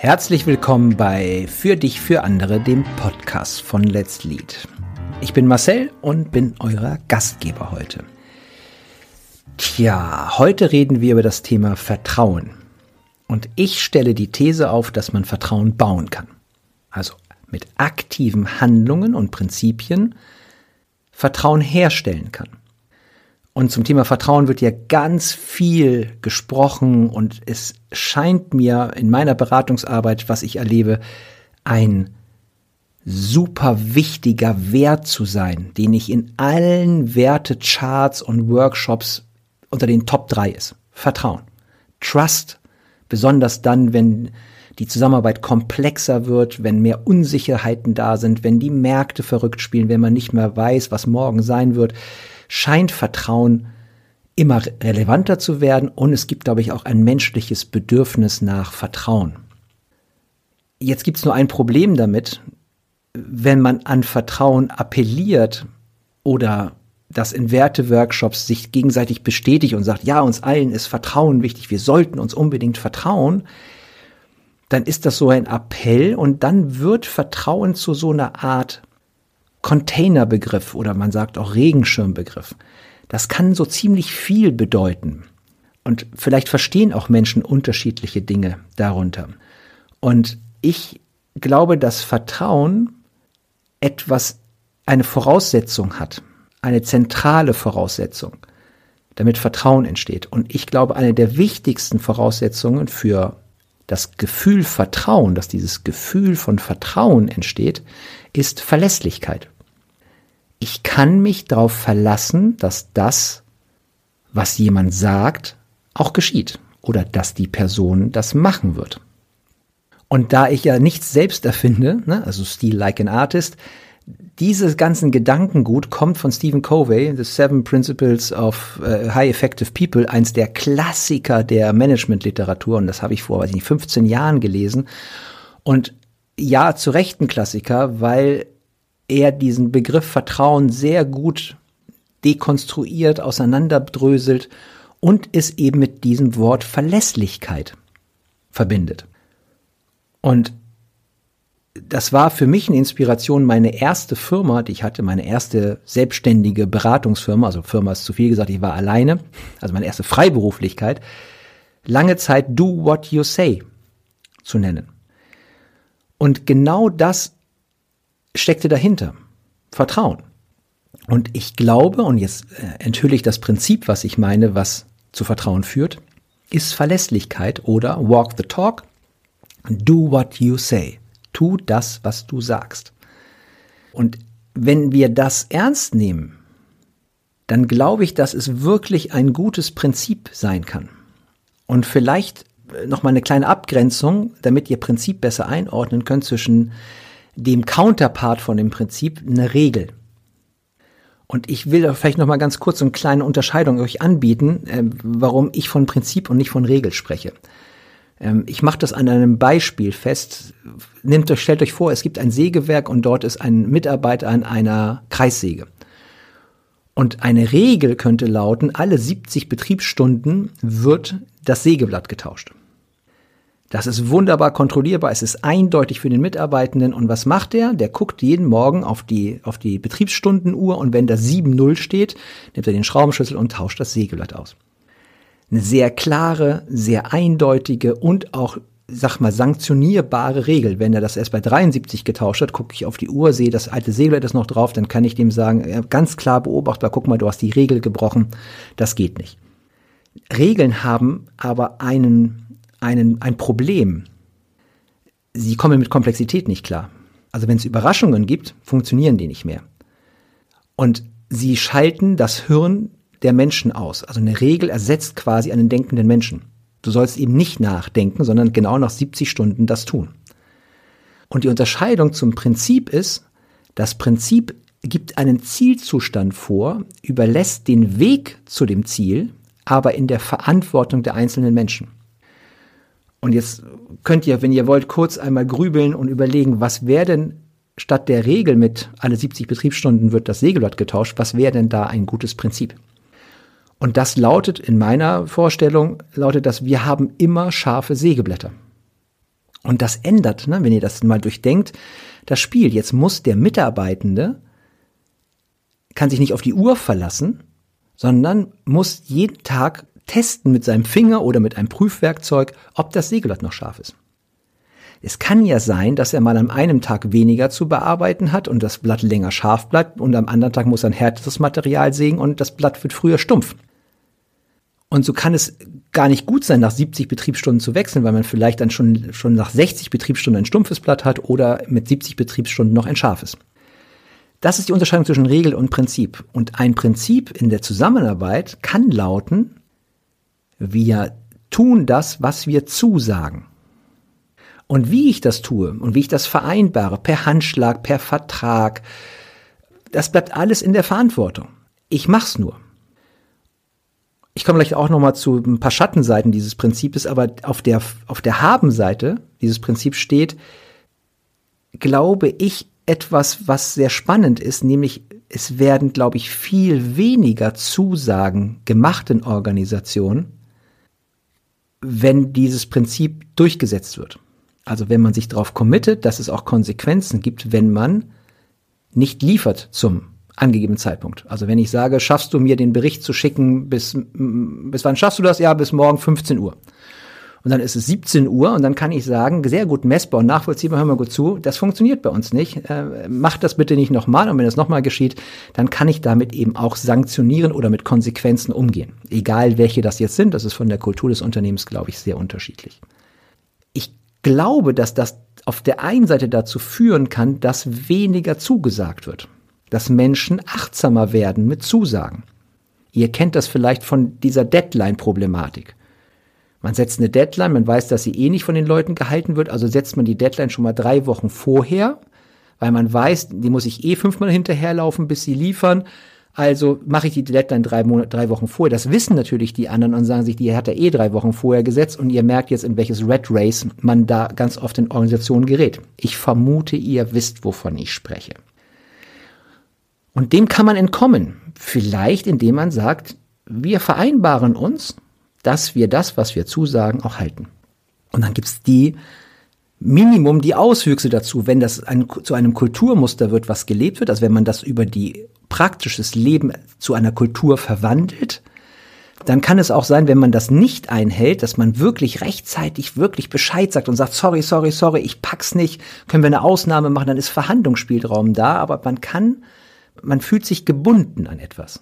Herzlich willkommen bei Für dich, für andere, dem Podcast von Let's Lead. Ich bin Marcel und bin euer Gastgeber heute. Tja, heute reden wir über das Thema Vertrauen. Und ich stelle die These auf, dass man Vertrauen bauen kann. Also mit aktiven Handlungen und Prinzipien Vertrauen herstellen kann. Und zum Thema Vertrauen wird ja ganz viel gesprochen und es scheint mir in meiner Beratungsarbeit, was ich erlebe, ein super wichtiger Wert zu sein, den ich in allen Wertecharts und Workshops unter den Top 3 ist. Vertrauen. Trust. Besonders dann, wenn die Zusammenarbeit komplexer wird, wenn mehr Unsicherheiten da sind, wenn die Märkte verrückt spielen, wenn man nicht mehr weiß, was morgen sein wird scheint Vertrauen immer relevanter zu werden und es gibt, glaube ich, auch ein menschliches Bedürfnis nach Vertrauen. Jetzt gibt es nur ein Problem damit, wenn man an Vertrauen appelliert oder das in Werteworkshops sich gegenseitig bestätigt und sagt, ja, uns allen ist Vertrauen wichtig, wir sollten uns unbedingt vertrauen, dann ist das so ein Appell und dann wird Vertrauen zu so einer Art Containerbegriff oder man sagt auch Regenschirmbegriff. Das kann so ziemlich viel bedeuten. Und vielleicht verstehen auch Menschen unterschiedliche Dinge darunter. Und ich glaube, dass Vertrauen etwas, eine Voraussetzung hat, eine zentrale Voraussetzung, damit Vertrauen entsteht. Und ich glaube, eine der wichtigsten Voraussetzungen für das Gefühl Vertrauen, dass dieses Gefühl von Vertrauen entsteht, ist Verlässlichkeit. Ich kann mich darauf verlassen, dass das, was jemand sagt, auch geschieht oder dass die Person das machen wird. Und da ich ja nichts selbst erfinde, ne, also Steel Like an Artist, dieses ganzen Gedankengut kommt von Stephen Covey, The Seven Principles of uh, High Effective People, eins der Klassiker der Managementliteratur und das habe ich vor, weiß ich nicht, 15 Jahren gelesen. Und ja, zu Recht ein Klassiker, weil er diesen Begriff Vertrauen sehr gut dekonstruiert, auseinanderdröselt und es eben mit diesem Wort Verlässlichkeit verbindet. Und das war für mich eine Inspiration, meine erste Firma, die ich hatte, meine erste selbstständige Beratungsfirma, also Firma ist zu viel gesagt, ich war alleine, also meine erste Freiberuflichkeit, lange Zeit Do What You Say zu nennen. Und genau das steckte dahinter? Vertrauen. Und ich glaube, und jetzt äh, enthülle ich das Prinzip, was ich meine, was zu Vertrauen führt, ist Verlässlichkeit oder walk the talk, do what you say. Tu das, was du sagst. Und wenn wir das ernst nehmen, dann glaube ich, dass es wirklich ein gutes Prinzip sein kann. Und vielleicht äh, noch mal eine kleine Abgrenzung, damit ihr Prinzip besser einordnen könnt zwischen dem Counterpart von dem Prinzip eine Regel. Und ich will vielleicht noch mal ganz kurz so eine kleine Unterscheidung euch anbieten, äh, warum ich von Prinzip und nicht von Regel spreche. Ähm, ich mache das an einem Beispiel fest. Nehmt euch, stellt euch vor, es gibt ein Sägewerk und dort ist ein Mitarbeiter an einer Kreissäge. Und eine Regel könnte lauten, alle 70 Betriebsstunden wird das Sägeblatt getauscht. Das ist wunderbar kontrollierbar, es ist eindeutig für den Mitarbeitenden. Und was macht er? Der guckt jeden Morgen auf die, auf die Betriebsstundenuhr und wenn da 7-0 steht, nimmt er den Schraubenschlüssel und tauscht das Sägeblatt aus. Eine sehr klare, sehr eindeutige und auch, sag mal, sanktionierbare Regel. Wenn er das erst bei 73 getauscht hat, gucke ich auf die Uhr, sehe, das alte Sägeblatt ist noch drauf, dann kann ich dem sagen, ganz klar beobachtbar, guck mal, du hast die Regel gebrochen. Das geht nicht. Regeln haben aber einen einen, ein Problem. Sie kommen mit Komplexität nicht klar. Also wenn es Überraschungen gibt, funktionieren die nicht mehr. Und sie schalten das Hirn der Menschen aus. Also eine Regel ersetzt quasi einen denkenden Menschen. Du sollst eben nicht nachdenken, sondern genau nach 70 Stunden das tun. Und die Unterscheidung zum Prinzip ist, das Prinzip gibt einen Zielzustand vor, überlässt den Weg zu dem Ziel, aber in der Verantwortung der einzelnen Menschen. Und jetzt könnt ihr, wenn ihr wollt, kurz einmal grübeln und überlegen, was wäre denn statt der Regel mit alle 70 Betriebsstunden wird das Sägeblatt getauscht, was wäre denn da ein gutes Prinzip? Und das lautet in meiner Vorstellung, lautet das, wir haben immer scharfe Sägeblätter. Und das ändert, ne, wenn ihr das mal durchdenkt, das Spiel. Jetzt muss der Mitarbeitende, kann sich nicht auf die Uhr verlassen, sondern muss jeden Tag testen mit seinem Finger oder mit einem Prüfwerkzeug, ob das Sägeblatt noch scharf ist. Es kann ja sein, dass er mal an einem Tag weniger zu bearbeiten hat und das Blatt länger scharf bleibt und am anderen Tag muss er ein härteres Material sägen und das Blatt wird früher stumpf. Und so kann es gar nicht gut sein, nach 70 Betriebsstunden zu wechseln, weil man vielleicht dann schon, schon nach 60 Betriebsstunden ein stumpfes Blatt hat oder mit 70 Betriebsstunden noch ein scharfes. Das ist die Unterscheidung zwischen Regel und Prinzip. Und ein Prinzip in der Zusammenarbeit kann lauten, wir tun das, was wir zusagen. Und wie ich das tue und wie ich das vereinbare, per Handschlag, per Vertrag, das bleibt alles in der Verantwortung. Ich mach's nur. Ich komme gleich auch noch mal zu ein paar Schattenseiten dieses Prinzips, aber auf der, auf der Haben-Seite dieses Prinzip steht, glaube ich, etwas, was sehr spannend ist, nämlich es werden, glaube ich, viel weniger Zusagen gemacht in Organisationen, wenn dieses Prinzip durchgesetzt wird. Also wenn man sich darauf committet, dass es auch Konsequenzen gibt, wenn man nicht liefert zum angegebenen Zeitpunkt. Also wenn ich sage, schaffst du mir den Bericht zu schicken bis, bis wann schaffst du das? Ja, bis morgen 15 Uhr. Und dann ist es 17 Uhr und dann kann ich sagen, sehr gut messbar und nachvollziehbar, hör mal gut zu, das funktioniert bei uns nicht. Äh, macht das bitte nicht nochmal und wenn das nochmal geschieht, dann kann ich damit eben auch sanktionieren oder mit Konsequenzen umgehen. Egal welche das jetzt sind, das ist von der Kultur des Unternehmens, glaube ich, sehr unterschiedlich. Ich glaube, dass das auf der einen Seite dazu führen kann, dass weniger zugesagt wird dass Menschen achtsamer werden mit Zusagen. Ihr kennt das vielleicht von dieser Deadline-Problematik. Man setzt eine Deadline, man weiß, dass sie eh nicht von den Leuten gehalten wird, also setzt man die Deadline schon mal drei Wochen vorher, weil man weiß, die muss ich eh fünfmal hinterherlaufen, bis sie liefern. Also mache ich die Deadline drei, Monate, drei Wochen vorher. Das wissen natürlich die anderen und sagen sich, die hat er eh drei Wochen vorher gesetzt und ihr merkt jetzt, in welches Red Race man da ganz oft in Organisationen gerät. Ich vermute, ihr wisst, wovon ich spreche. Und dem kann man entkommen. Vielleicht indem man sagt, wir vereinbaren uns, dass wir das, was wir zusagen, auch halten. Und dann gibt's die Minimum die Auswüchse dazu, wenn das ein, zu einem Kulturmuster wird, was gelebt wird, also wenn man das über die praktisches Leben zu einer Kultur verwandelt, dann kann es auch sein, wenn man das nicht einhält, dass man wirklich rechtzeitig wirklich Bescheid sagt und sagt, sorry, sorry, sorry, ich pack's nicht, können wir eine Ausnahme machen, dann ist Verhandlungsspielraum da, aber man kann man fühlt sich gebunden an etwas.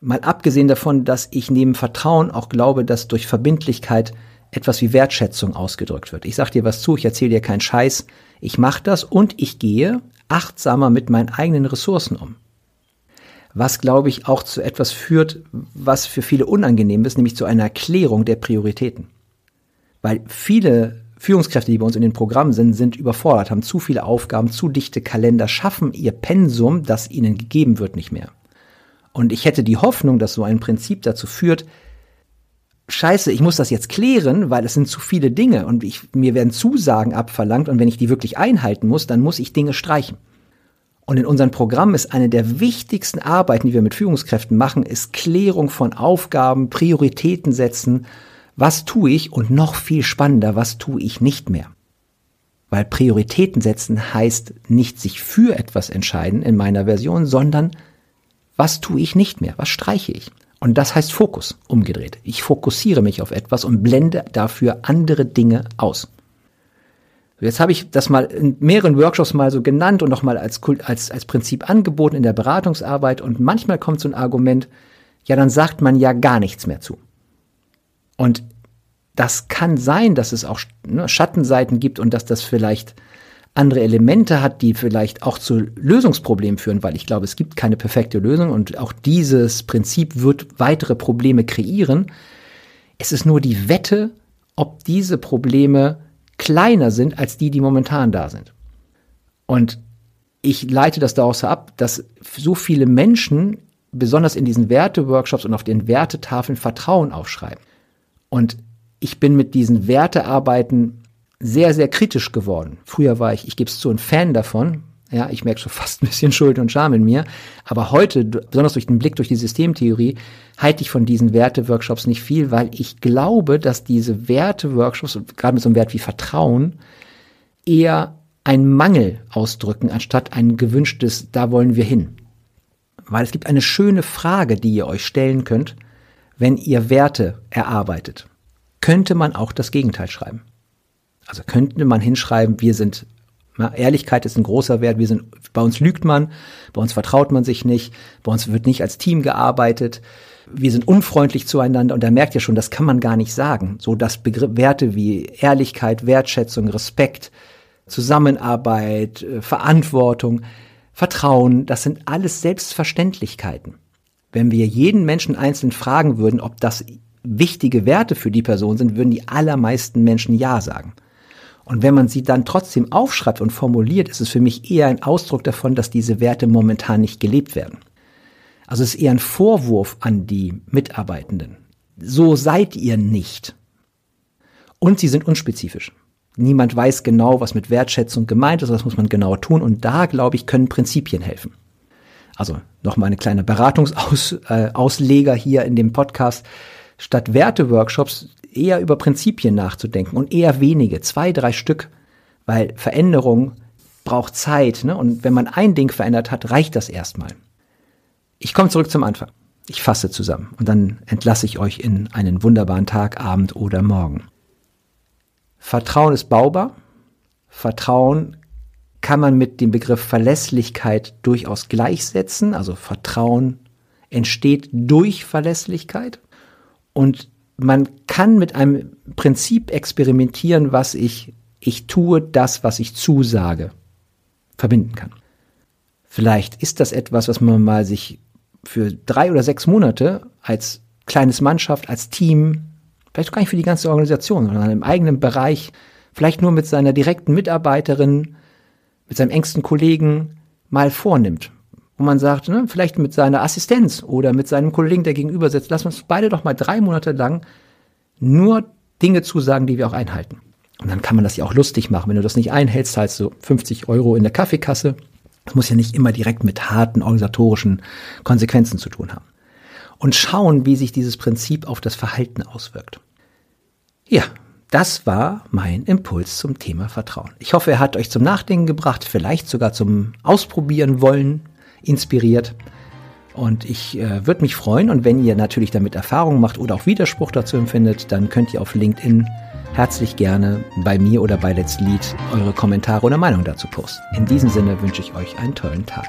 Mal abgesehen davon, dass ich neben Vertrauen auch glaube, dass durch Verbindlichkeit etwas wie Wertschätzung ausgedrückt wird. Ich sag dir was zu, ich erzähle dir keinen Scheiß, ich mache das und ich gehe achtsamer mit meinen eigenen Ressourcen um. Was, glaube ich, auch zu etwas führt, was für viele unangenehm ist, nämlich zu einer Erklärung der Prioritäten. Weil viele Führungskräfte, die bei uns in den Programmen sind, sind überfordert, haben zu viele Aufgaben, zu dichte Kalender, schaffen ihr Pensum, das ihnen gegeben wird, nicht mehr. Und ich hätte die Hoffnung, dass so ein Prinzip dazu führt, Scheiße, ich muss das jetzt klären, weil es sind zu viele Dinge und ich, mir werden Zusagen abverlangt und wenn ich die wirklich einhalten muss, dann muss ich Dinge streichen. Und in unserem Programm ist eine der wichtigsten Arbeiten, die wir mit Führungskräften machen, ist Klärung von Aufgaben, Prioritäten setzen was tue ich und noch viel spannender, was tue ich nicht mehr? Weil Prioritäten setzen heißt nicht sich für etwas entscheiden in meiner Version, sondern was tue ich nicht mehr? Was streiche ich? Und das heißt Fokus, umgedreht. Ich fokussiere mich auf etwas und blende dafür andere Dinge aus. Jetzt habe ich das mal in mehreren Workshops mal so genannt und nochmal als, als, als Prinzip angeboten in der Beratungsarbeit und manchmal kommt so ein Argument, ja, dann sagt man ja gar nichts mehr zu. Und das kann sein, dass es auch ne, Schattenseiten gibt und dass das vielleicht andere Elemente hat, die vielleicht auch zu Lösungsproblemen führen, weil ich glaube, es gibt keine perfekte Lösung und auch dieses Prinzip wird weitere Probleme kreieren. Es ist nur die Wette, ob diese Probleme kleiner sind als die, die momentan da sind. Und ich leite das daraus ab, dass so viele Menschen, besonders in diesen Werteworkshops und auf den Wertetafeln, Vertrauen aufschreiben. Und ich bin mit diesen Wertearbeiten sehr, sehr kritisch geworden. Früher war ich, ich gebe es zu, ein Fan davon, Ja, ich merke schon fast ein bisschen Schuld und Scham in mir. Aber heute, besonders durch den Blick durch die Systemtheorie, halte ich von diesen Werte-Workshops nicht viel, weil ich glaube, dass diese Werte-Workshops, gerade mit so einem Wert wie Vertrauen, eher einen Mangel ausdrücken, anstatt ein gewünschtes, da wollen wir hin. Weil es gibt eine schöne Frage, die ihr euch stellen könnt, wenn ihr Werte erarbeitet. Könnte man auch das Gegenteil schreiben? Also könnte man hinschreiben, wir sind ja, Ehrlichkeit ist ein großer Wert. Wir sind, bei uns lügt man, bei uns vertraut man sich nicht, bei uns wird nicht als Team gearbeitet. Wir sind unfreundlich zueinander und da merkt ihr schon, das kann man gar nicht sagen. So dass Begriff, Werte wie Ehrlichkeit, Wertschätzung, Respekt, Zusammenarbeit, äh, Verantwortung, Vertrauen, das sind alles Selbstverständlichkeiten. Wenn wir jeden Menschen einzeln fragen würden, ob das wichtige Werte für die Person sind, würden die allermeisten Menschen Ja sagen. Und wenn man sie dann trotzdem aufschreibt und formuliert, ist es für mich eher ein Ausdruck davon, dass diese Werte momentan nicht gelebt werden. Also es ist eher ein Vorwurf an die Mitarbeitenden. So seid ihr nicht. Und sie sind unspezifisch. Niemand weiß genau, was mit Wertschätzung gemeint ist, das muss man genauer tun. Und da, glaube ich, können Prinzipien helfen. Also nochmal eine kleine Beratungsausleger äh, hier in dem Podcast. Statt Werteworkshops eher über Prinzipien nachzudenken und eher wenige, zwei, drei Stück, weil Veränderung braucht Zeit. Ne? Und wenn man ein Ding verändert hat, reicht das erstmal. Ich komme zurück zum Anfang. Ich fasse zusammen und dann entlasse ich euch in einen wunderbaren Tag, Abend oder Morgen. Vertrauen ist baubar. Vertrauen kann man mit dem Begriff Verlässlichkeit durchaus gleichsetzen. Also Vertrauen entsteht durch Verlässlichkeit. Und man kann mit einem Prinzip experimentieren, was ich, ich tue das, was ich zusage, verbinden kann. Vielleicht ist das etwas, was man mal sich für drei oder sechs Monate als kleines Mannschaft, als Team, vielleicht gar nicht für die ganze Organisation, sondern im eigenen Bereich, vielleicht nur mit seiner direkten Mitarbeiterin, mit seinem engsten Kollegen mal vornimmt wo man sagt, ne, vielleicht mit seiner Assistenz oder mit seinem Kollegen, der gegenüber sitzt, lass uns beide doch mal drei Monate lang nur Dinge zusagen, die wir auch einhalten. Und dann kann man das ja auch lustig machen. Wenn du das nicht einhältst, zahlst du 50 Euro in der Kaffeekasse. Das muss ja nicht immer direkt mit harten organisatorischen Konsequenzen zu tun haben. Und schauen, wie sich dieses Prinzip auf das Verhalten auswirkt. Ja, das war mein Impuls zum Thema Vertrauen. Ich hoffe, er hat euch zum Nachdenken gebracht, vielleicht sogar zum Ausprobieren wollen inspiriert. Und ich äh, würde mich freuen. Und wenn ihr natürlich damit Erfahrungen macht oder auch Widerspruch dazu empfindet, dann könnt ihr auf LinkedIn herzlich gerne bei mir oder bei Let's Lead eure Kommentare oder Meinung dazu posten. In diesem Sinne wünsche ich euch einen tollen Tag.